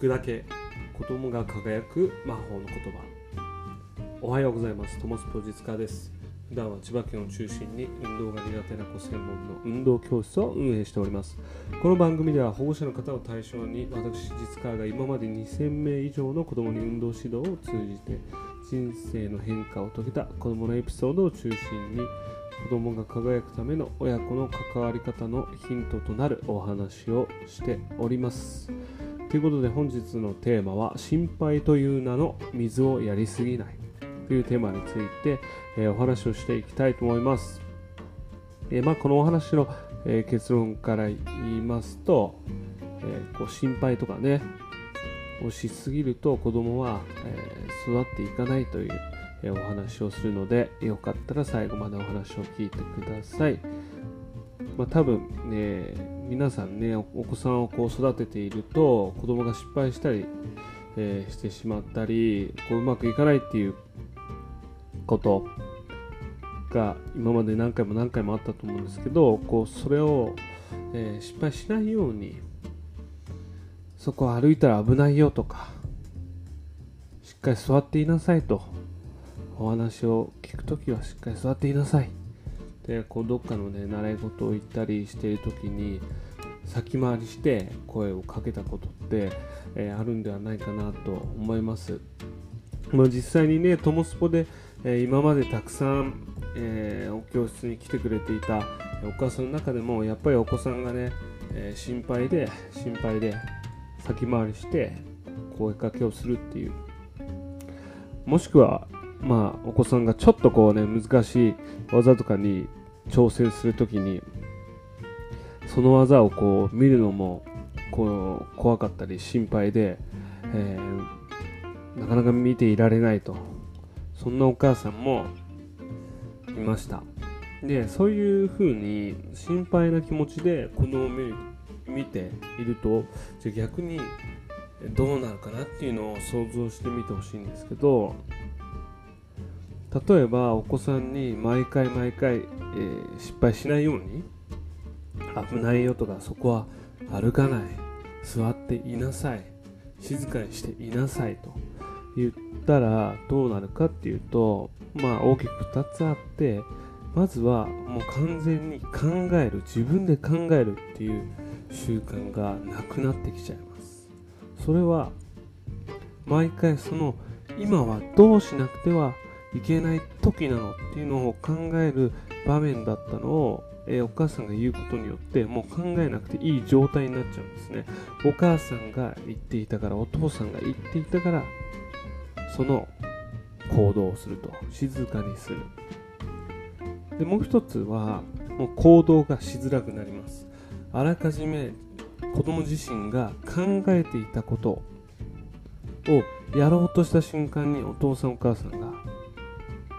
くだけ。子供が輝く魔法の言葉。おはようございます。トモスプロ実家です。普段は千葉県を中心に運動が苦手な子専門の運動教室を運営しております。この番組では保護者の方を対象に私実家が今まで2000名以上の子供に運動指導を通じて人生の変化を遂げた子供のエピソードを中心に子供が輝くための親子の関わり方のヒントとなるお話をしております。ということで本日のテーマは心配という名の水をやりすぎないというテーマについて、えー、お話をしていきたいと思います、えー、まあ、このお話の、えー、結論から言いますと、えこう心配とかねをしすぎると子供は、え育っていかないというお話をするのでよかったら最後までお話を聞いてください。まあ、多分ね皆さんねお子さんをこう育てていると子供が失敗したり、えー、してしまったりこううまくいかないっていうことが今まで何回も何回もあったと思うんですけどこうそれを、えー、失敗しないようにそこを歩いたら危ないよとかしっかり座っていなさいとお話を聞くときはしっかり座っていなさい。でこうどっかのね習い事を言ったりしているときに先回りして声をかけたことって、えー、あるんではないかなと思います、まあ、実際にねトモスポで、えー、今までたくさん、えー、お教室に来てくれていたお母さんの中でもやっぱりお子さんがね、え心配で心配で先回りして声かけをするっていう。もしくはまあ、お子さんがちょっとこうね、難しい技とかに挑戦するときに、その技をこう見るのもこう怖かったり心配で、えー、なかなか見ていられないと。そんなお母さんもいました。で、そういうふうに心配な気持ちで子供を見見ていると、じゃ逆にどうなるかなっていうのを想像してみてほしいんですけど、例えばお子さんに毎回毎回、えー、失敗しないように危ないよとかそこは歩かない。座っていなさい。静かにしていなさい。と言ったらどうなるかっていうとまあ大きく2つあってまずはもう完全に考える。自分で考えるっていう習慣がなくなってきちゃいます。それは毎回その今はどうしなくてはいけない時なのっていうのを考える場面だったのを、えー、お母さんが言うことによってもう考えなくていい状態になっちゃうんですね。お母さんが言っていたからお父さんが言っていたからその行動をすると。静かにする。でもう一つはもう行動がしづらくなります。あらかじめ子供自身が考えていたことをやろうとした瞬間にお父さんお母さんが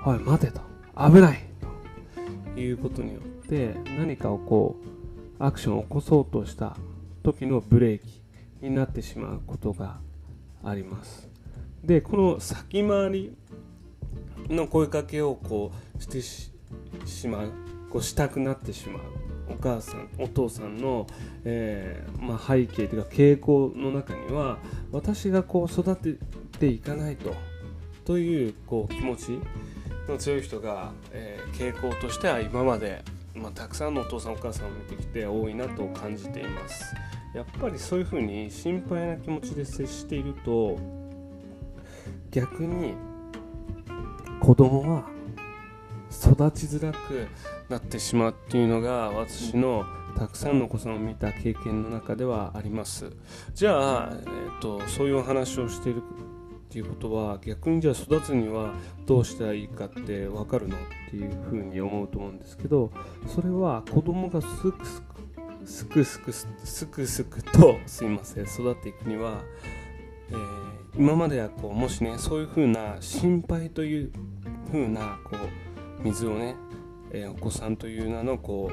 おい待てと。危ないと。いうことによって何かをこうアクションを起こそうとした時のブレーキになってしまうことがあります。でこの先回りの声かけをこうしてしまうこうしたくなってしまうお母さんお父さんの、えー、まあ、背景というか傾向の中には私がこう育てていかないとというこう気持ちの強い人が、えー、傾向としては今まで、まあ、たくさんのお父さんお母さんを見てきて多いなと感じています。やっぱりそういうふうに心配な気持ちで接していると逆に子供は育ちづらくなってしまうっていうのが私のたくさんのお子さんを見た経験の中ではあります。じゃあ、えーとそういうお話をしているっていうことは逆にじゃあ育つにはどうしたらいいかって分かるのっていうふうに思うと思うんですけどそれは子供がすくすくすくすくすくすくとすいません育っていくには、えー、今まではこうもしねそういうふうな心配というふうなこう水をね、えー、お子さんという名のこ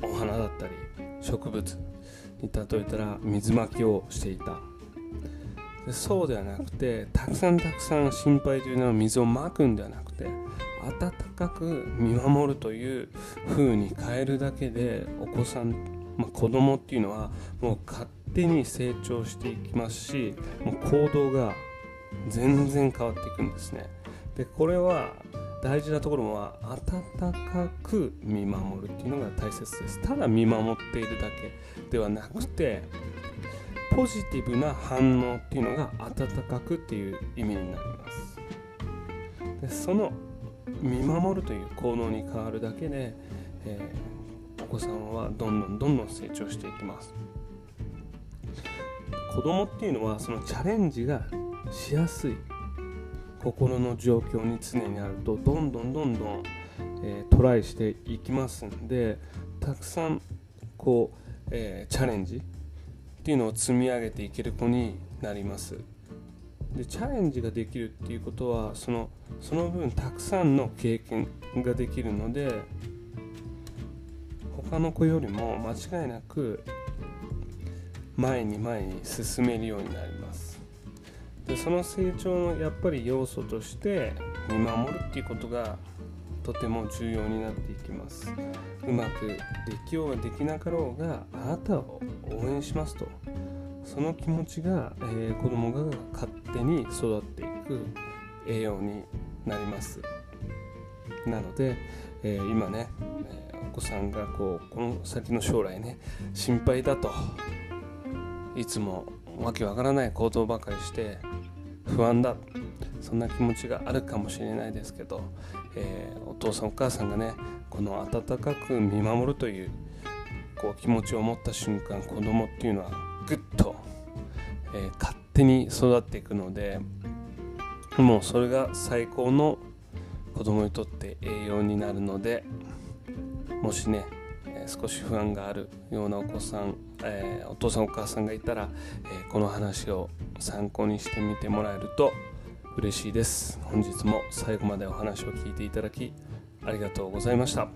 うお花だったり植物に例えたら水まきをしていたそうではなくてたくさんたくさん心配というのは水をまくんではなくて温かく見守るという風に変えるだけでお子さんまあ、子供っていうのはもう勝手に成長していきますしもう行動が全然変わっていくんですね。でこれは大事なところは温かく見守るっていうのが大切です。ただ見守っているだけではなくてポジティブな反応っていうのが温かくっていう意味になります。でその見守るという行動に変わるだけで、えー、お子さんはどんどんどんどん成長していきます。子供っていうのはそのチャレンジがしやすい心の状況に常にあるとどんどんどんどん、えー、トライしていきますんでたくさんこう、えー、チャレンジっていうのを積み上げていける子になります。でチャレンジができるっていうことはそのその分たくさんの経験ができるので他の子よりも間違いなく前に前に進めるようになります。でその成長のやっぱり要素として見守るっていうことがとても重要になっていきます。うまくできようができなかろうがあなたを応援しますと。その気持ちが、えー、子供が勝手に育っていく栄養になります。なので、えー、今ね、えー、お子さんがこうこの先の将来ね心配だといつもわけわからない行動ばかりして不安だ。そんな気持ちがあるかもしれないですけど、えー、お父さんお母さんがねこの温かく見守るというこう気持ちを持った瞬間子供っていうのはぐっと、えー、勝手に育っていくのでもうそれが最高の子供にとって栄養になるのでもしね少し不安があるようなお子さん、えー、お父さんお母さんがいたら、えー、この話を参考にしてみてもらえると嬉しいです。本日も最後までお話を聞いていただきありがとうございました。